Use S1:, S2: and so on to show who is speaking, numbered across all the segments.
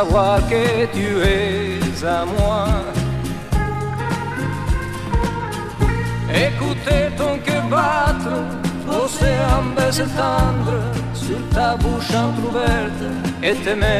S1: savoir que tu es à moi.
S2: Écoutez ton cœur battre, océan baisse tendre, sur ta bouche entrouverte, et
S3: tes
S4: mains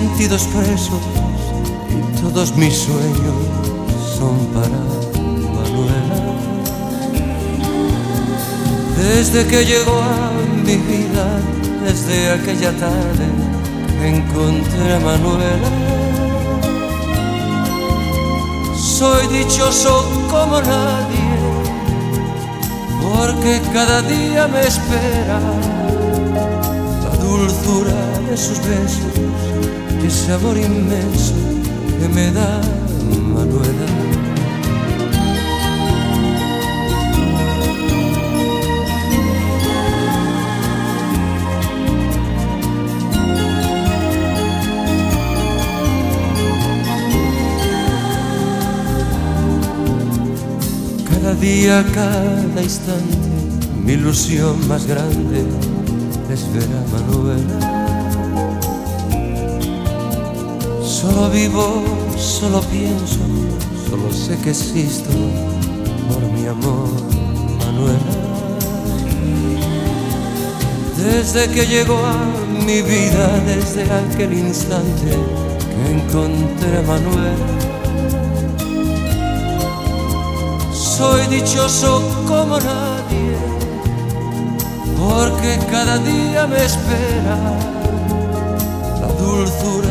S4: sentidos presos y todos mis sueños son para Manuela. Desde que llegó a mi vida, desde aquella tarde, encontré a Manuela. Soy dichoso como nadie porque cada día me espera la dulzura de sus besos y ese amor inmenso que me da Manuela. Cada día, cada instante, mi ilusión más grande es ver a Manuela. Solo vivo, solo pienso, solo sé que existo por mi amor, Manuela. Desde que llegó a mi vida, desde aquel instante que encontré a Manuela. soy dichoso como nadie, porque cada día me espera la dulzura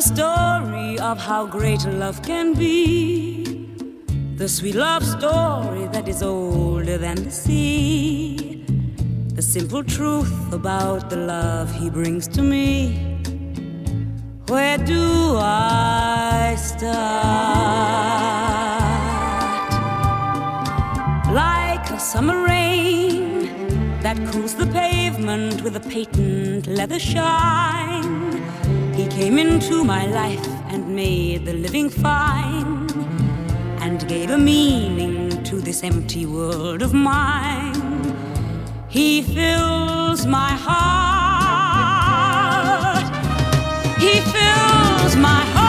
S1: The story of how great love can be? The sweet love story that is older than the sea. The simple truth about the love he brings to me. Where do I start? Like a summer rain that cools the pavement with a patent leather shine. Came into my life and made the living fine and gave a meaning to this empty world of mine. He fills my heart. He fills my heart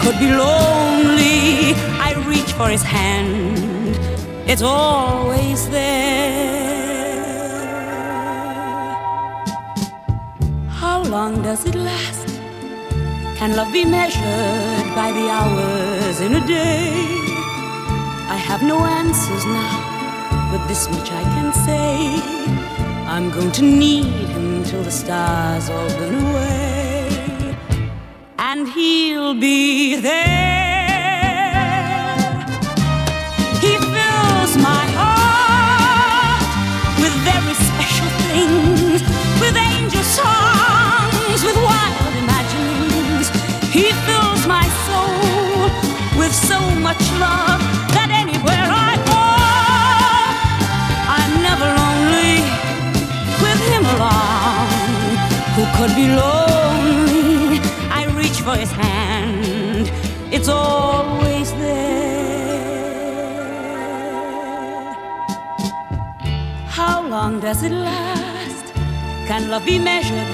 S1: could be lonely? I reach for his hand, it's always there. How long does it last? Can love be measured by the hours in a day? I have no answers now, but this much I can say. I'm going to need him till the stars all burn away, and he'll be there. He fills my heart with very special things, with angel songs, with wild imaginings. He fills my soul with so much love that anywhere I go, I'm never lonely with him along. Who could be lonely? For his hand. It's always there. How long does it last? Can love be measured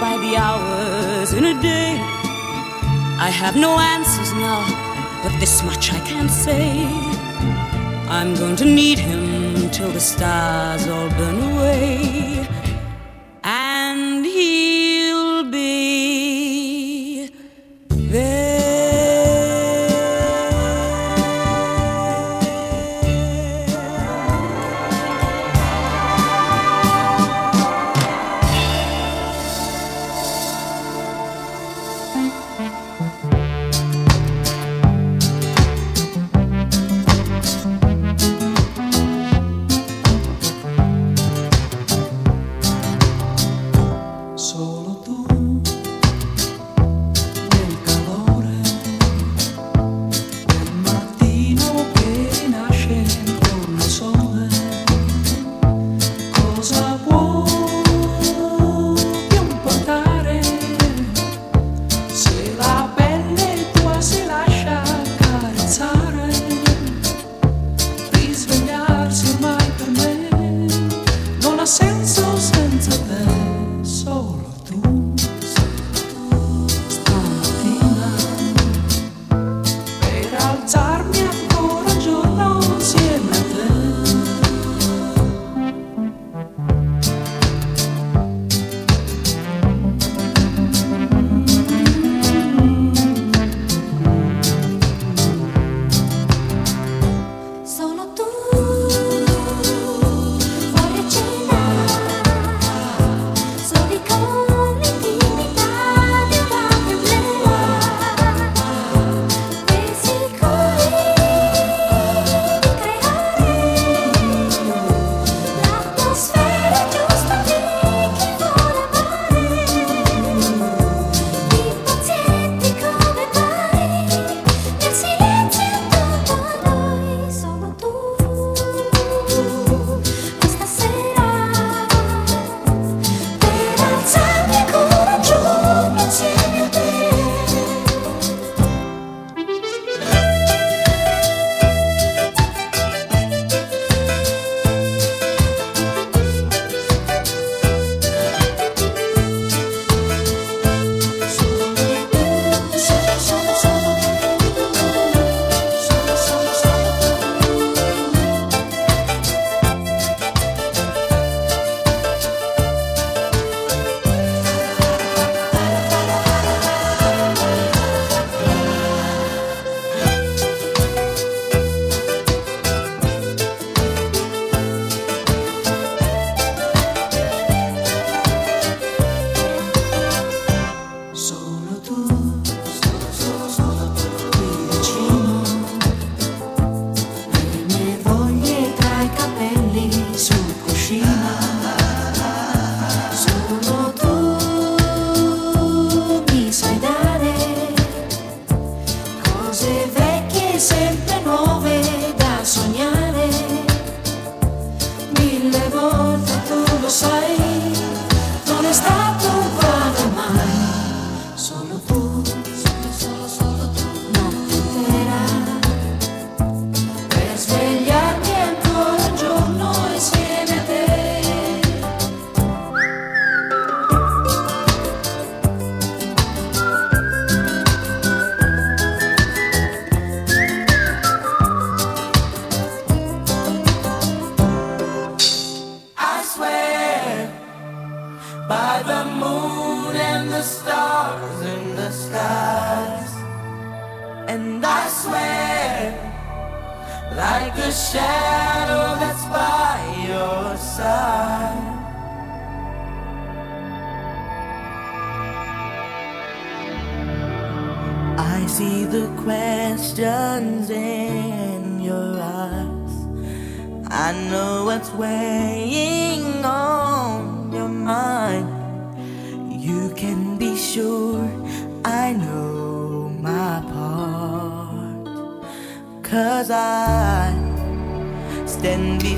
S1: by the hours in a day? I have no answers now, but this much I can say. I'm going to need him till the stars all burn away.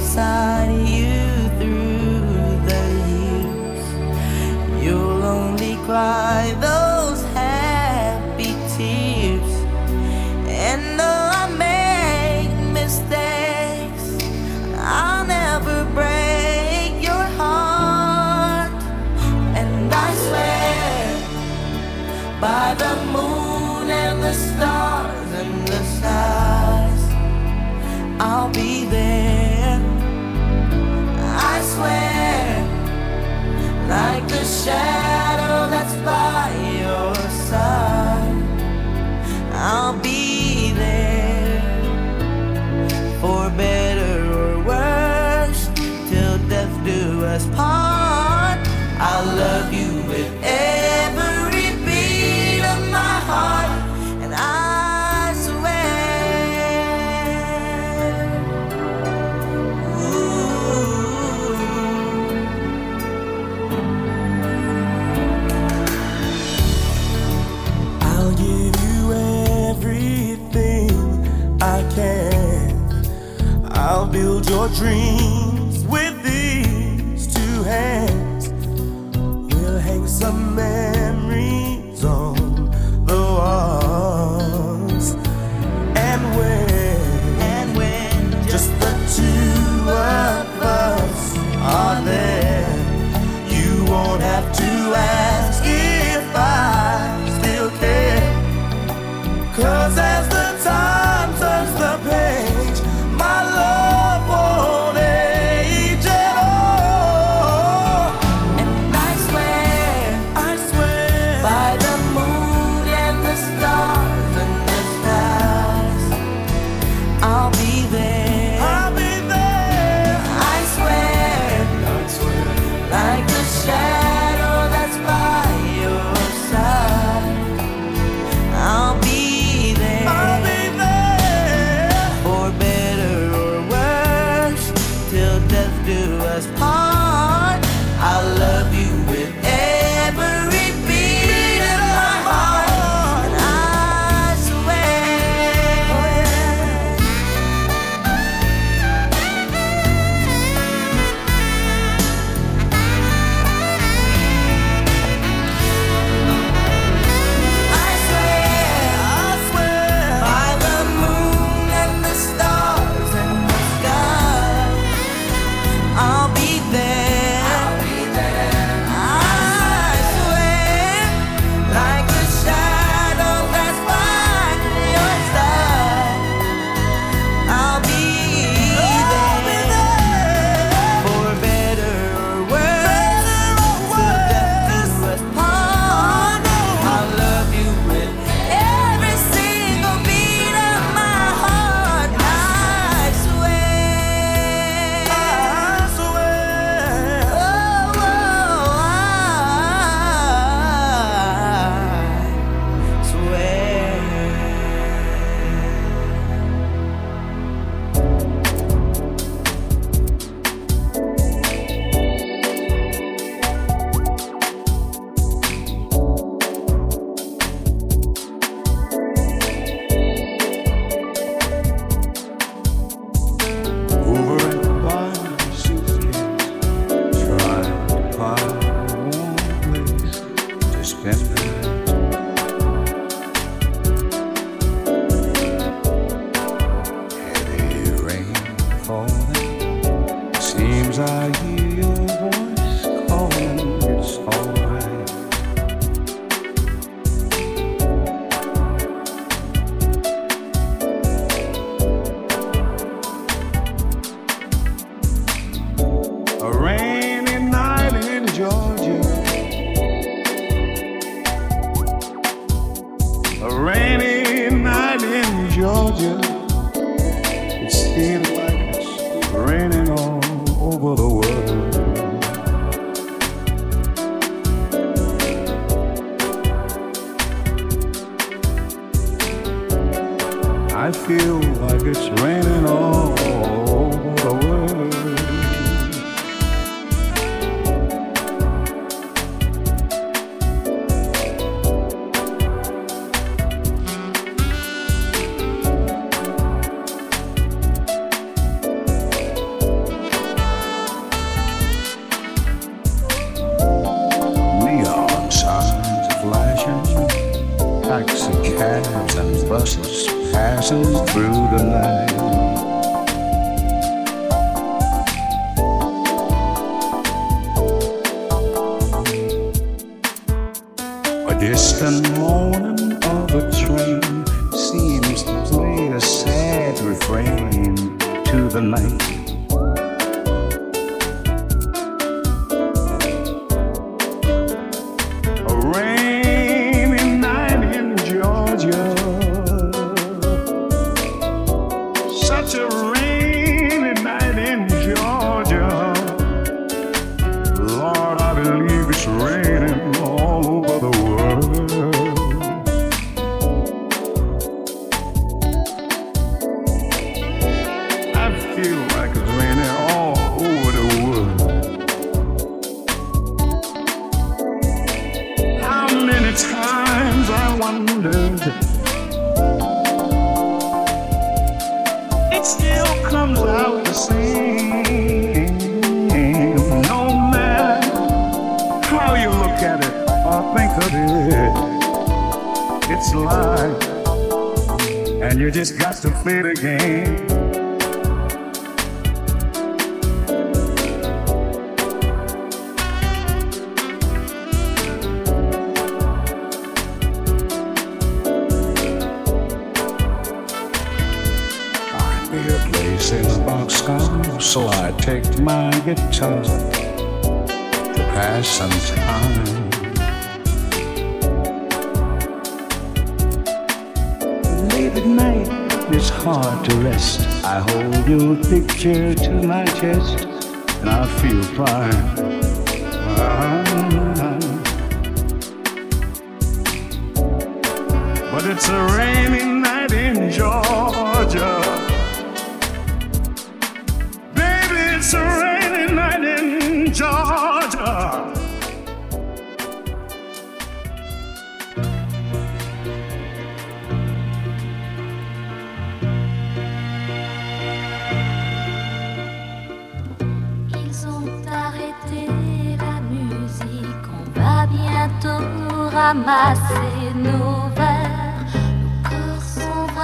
S5: Beside you through the years. You'll only cry those like your
S6: dreams And cabs
S5: and
S7: buses passing through the night.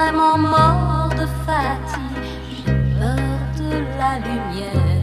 S8: Vraiment morts de fatigue, j'ai peur de la lumière.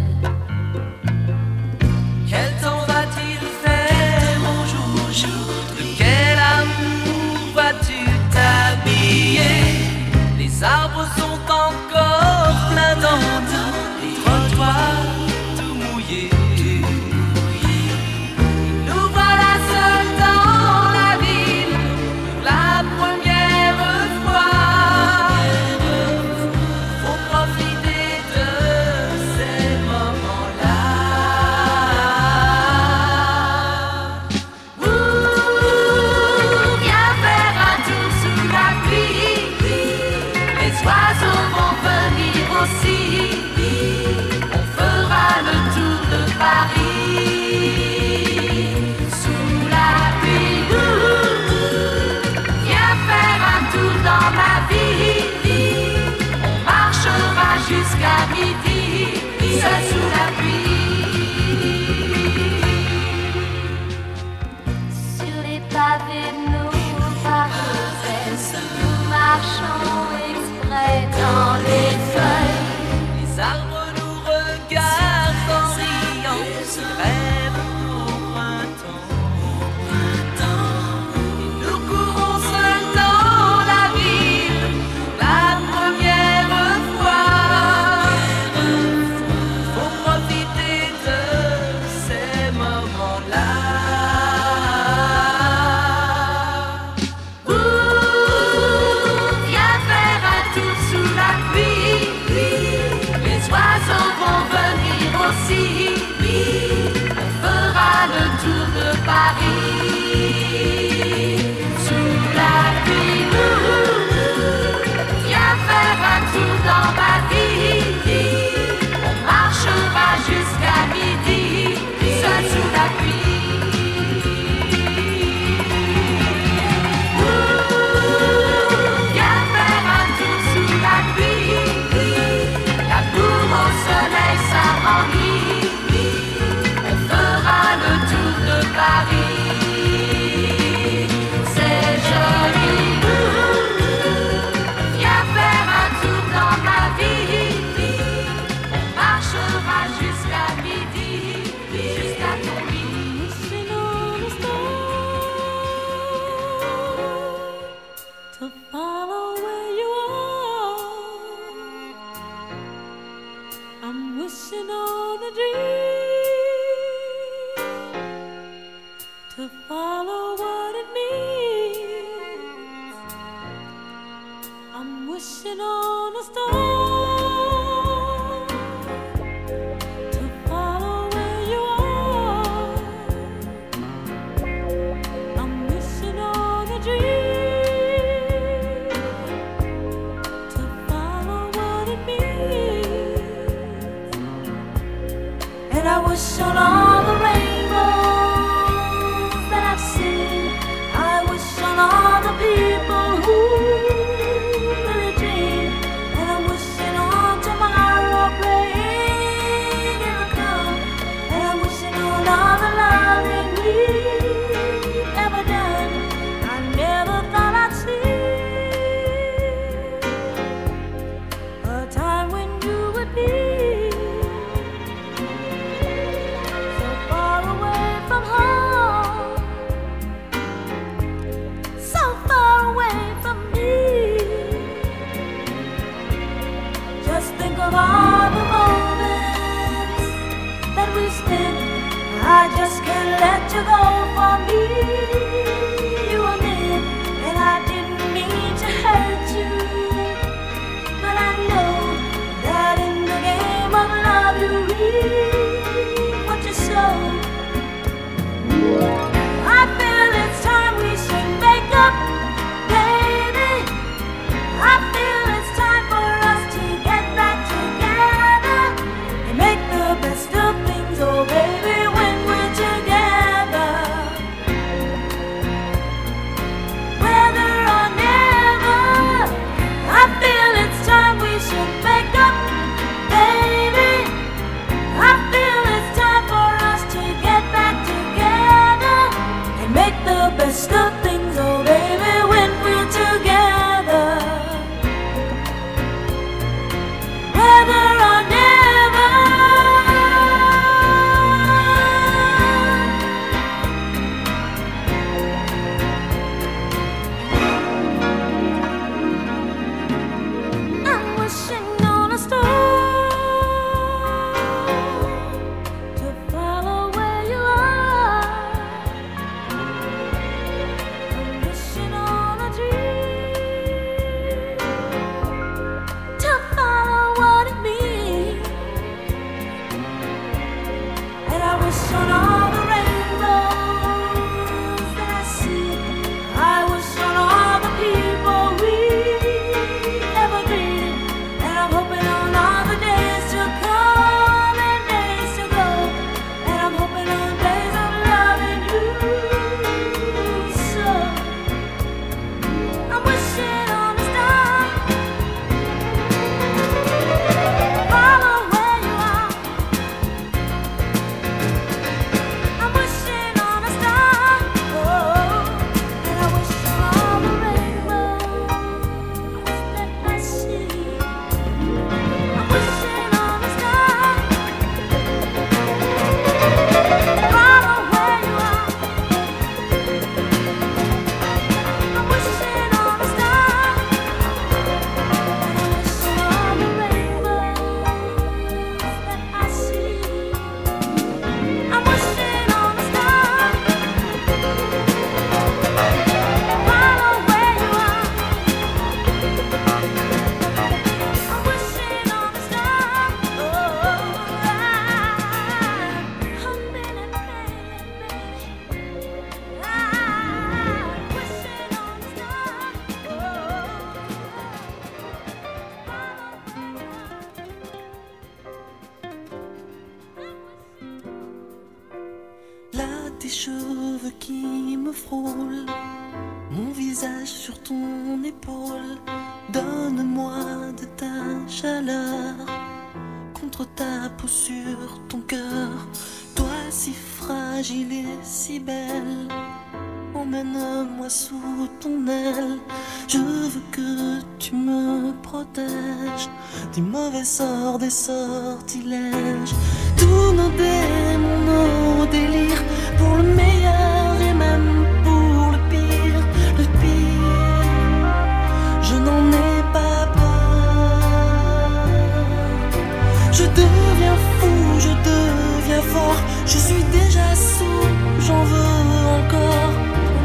S5: Je deviens fou, je deviens fort. Je suis déjà sous, j'en veux encore,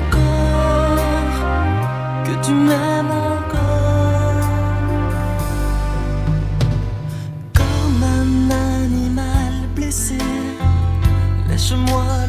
S5: encore. Que tu m'aimes encore. Comme un animal blessé, lâche-moi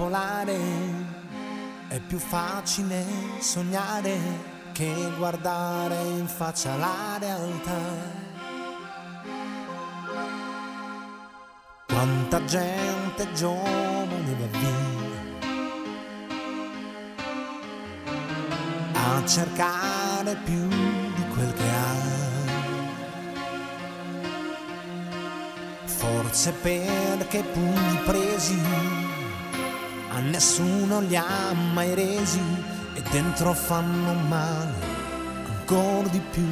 S9: popolare, è più facile sognare che guardare in faccia la realtà. Quanta gente giovane va via a cercare più di quel che ha. Forse perché pugni presi nessuno li ha mai resi e dentro fanno male ancora di più.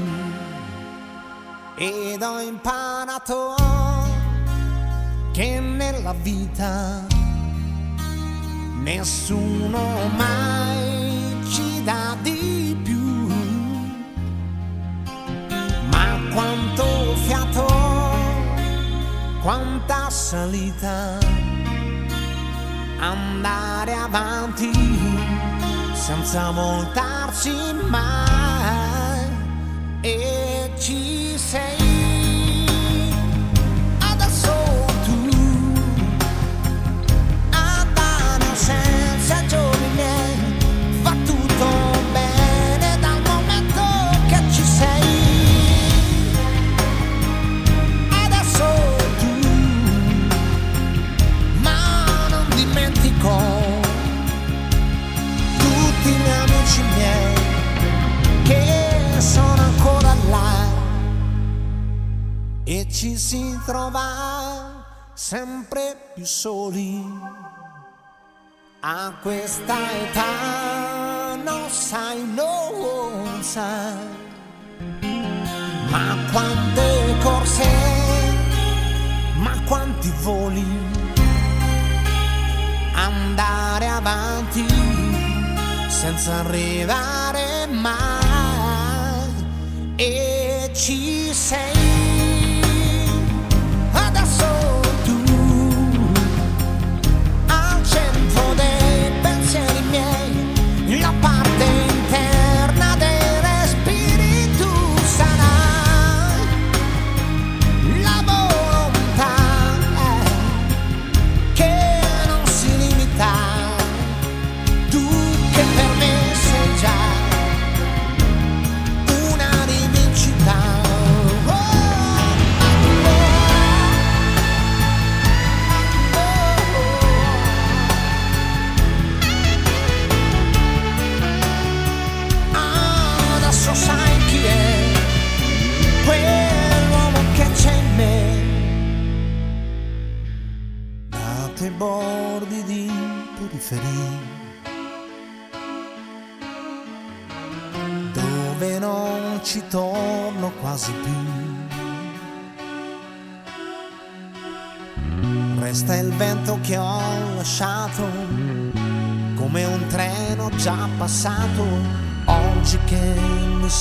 S9: Ed ho imparato che nella vita nessuno mai ci dà di più. Ma quanto fiato, quanta salita, andare avanti senza voltarsi mai. E ci si trova sempre più soli. A questa età non sai, non sai, ma quante corse, ma quanti voli, andare avanti senza arrivare mai e ci sei.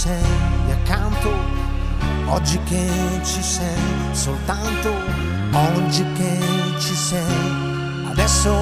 S10: sei accanto, oggi che ci sei, soltanto oggi che ci sei, adesso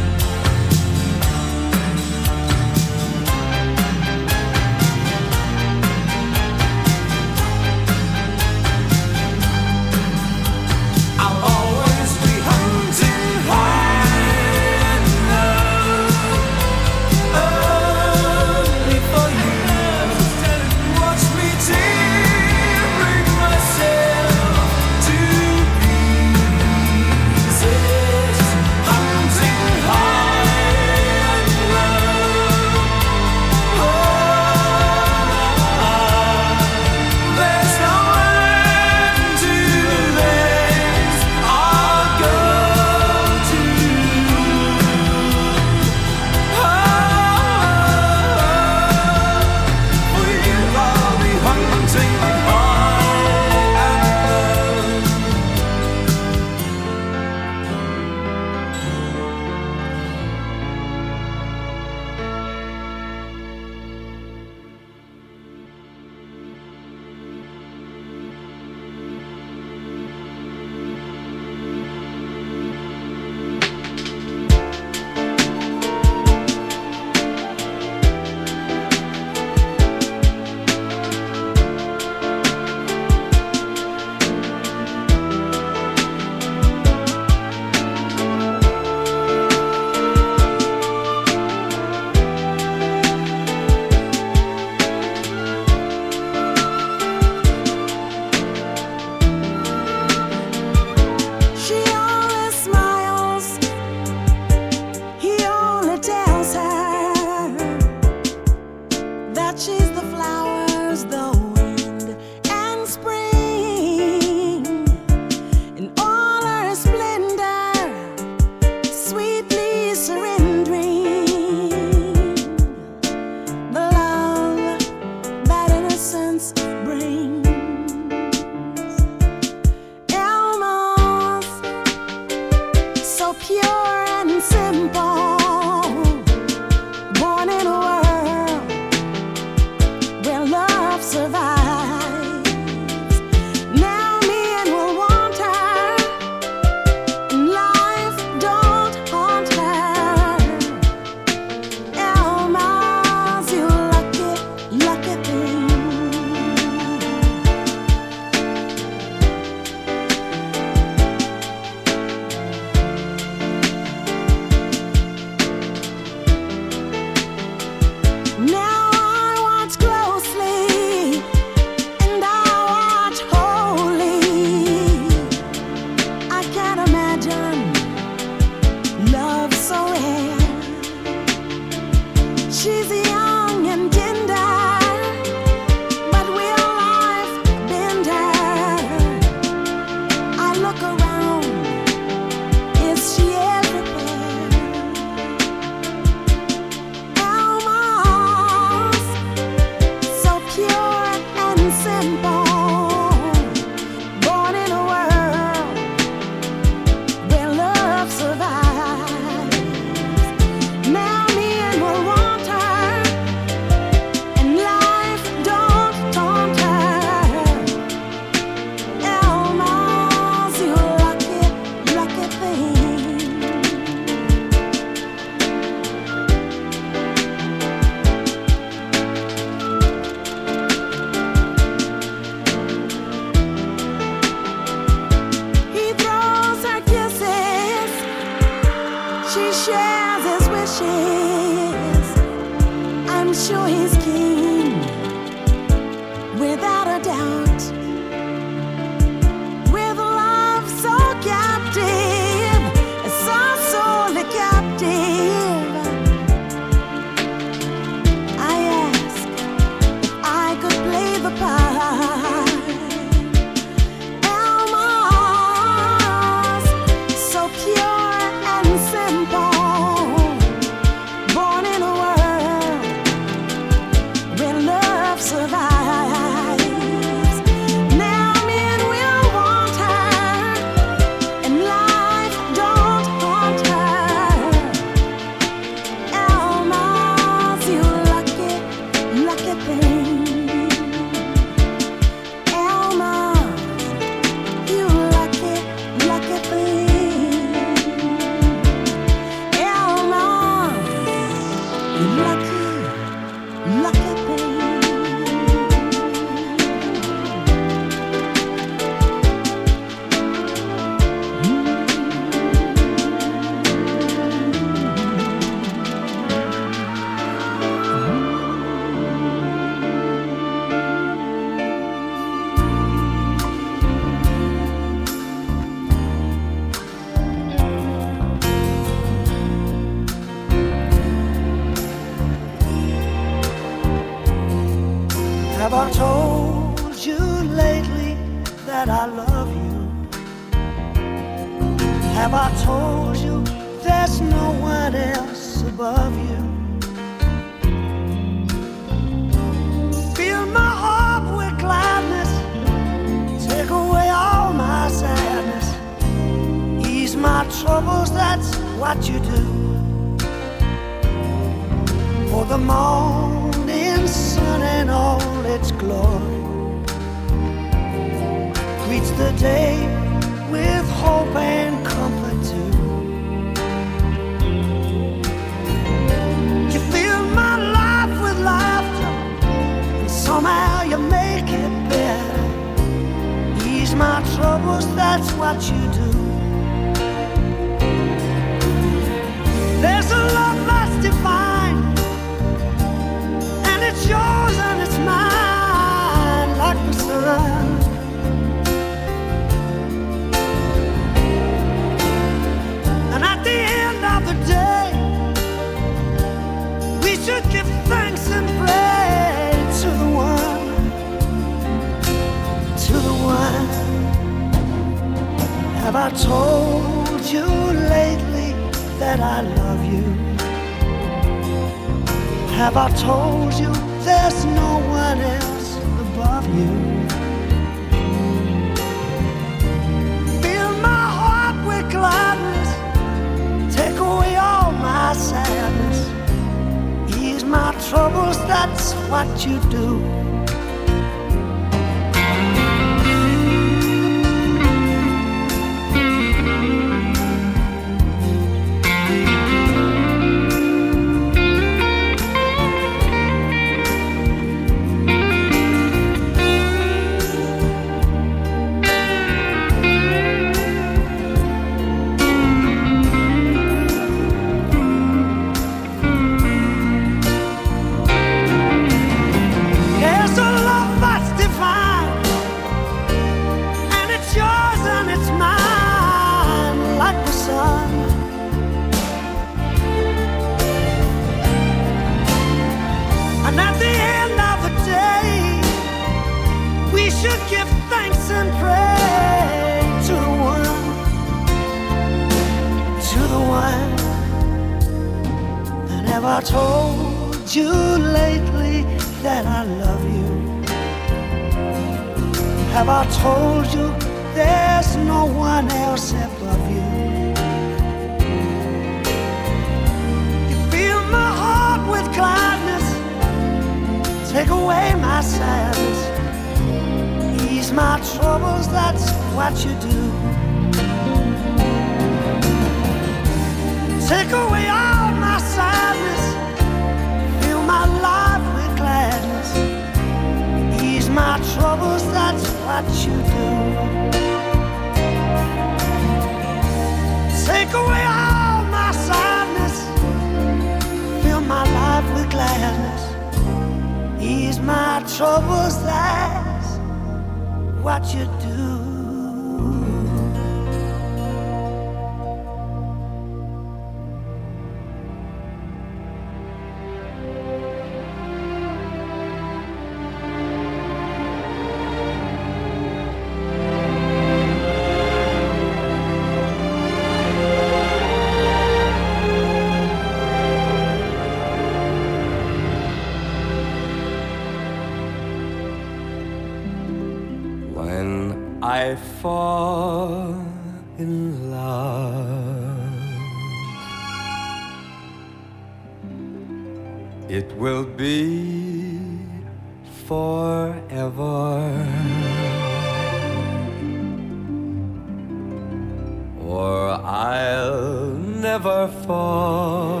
S11: never fall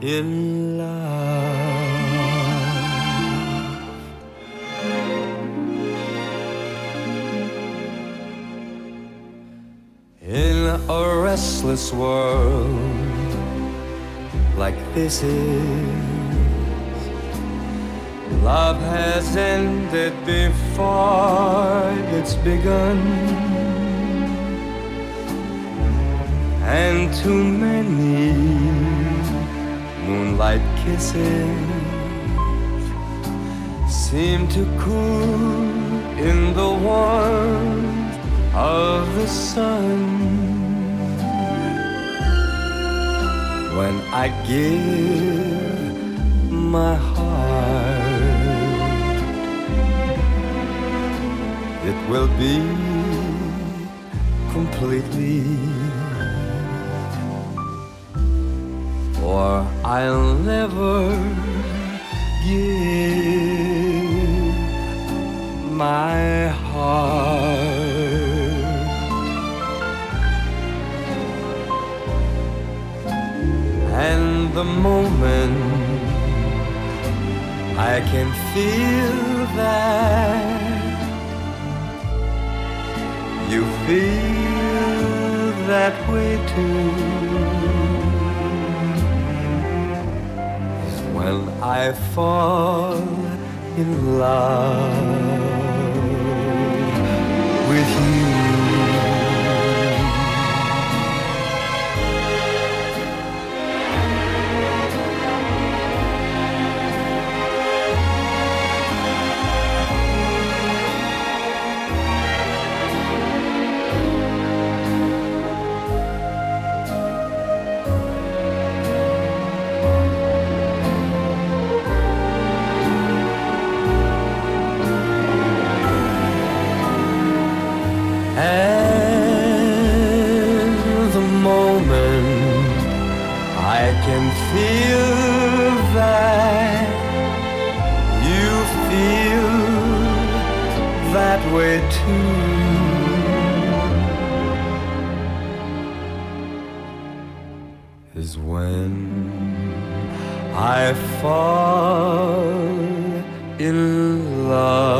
S11: in love. In a restless world like this is, love has ended before it's begun. And too many moonlight kisses seem to cool in the warmth of the sun. When I give my heart, it will be completely. I'll never give my heart. And the moment I can feel that you feel that way too when I fall in love fall in love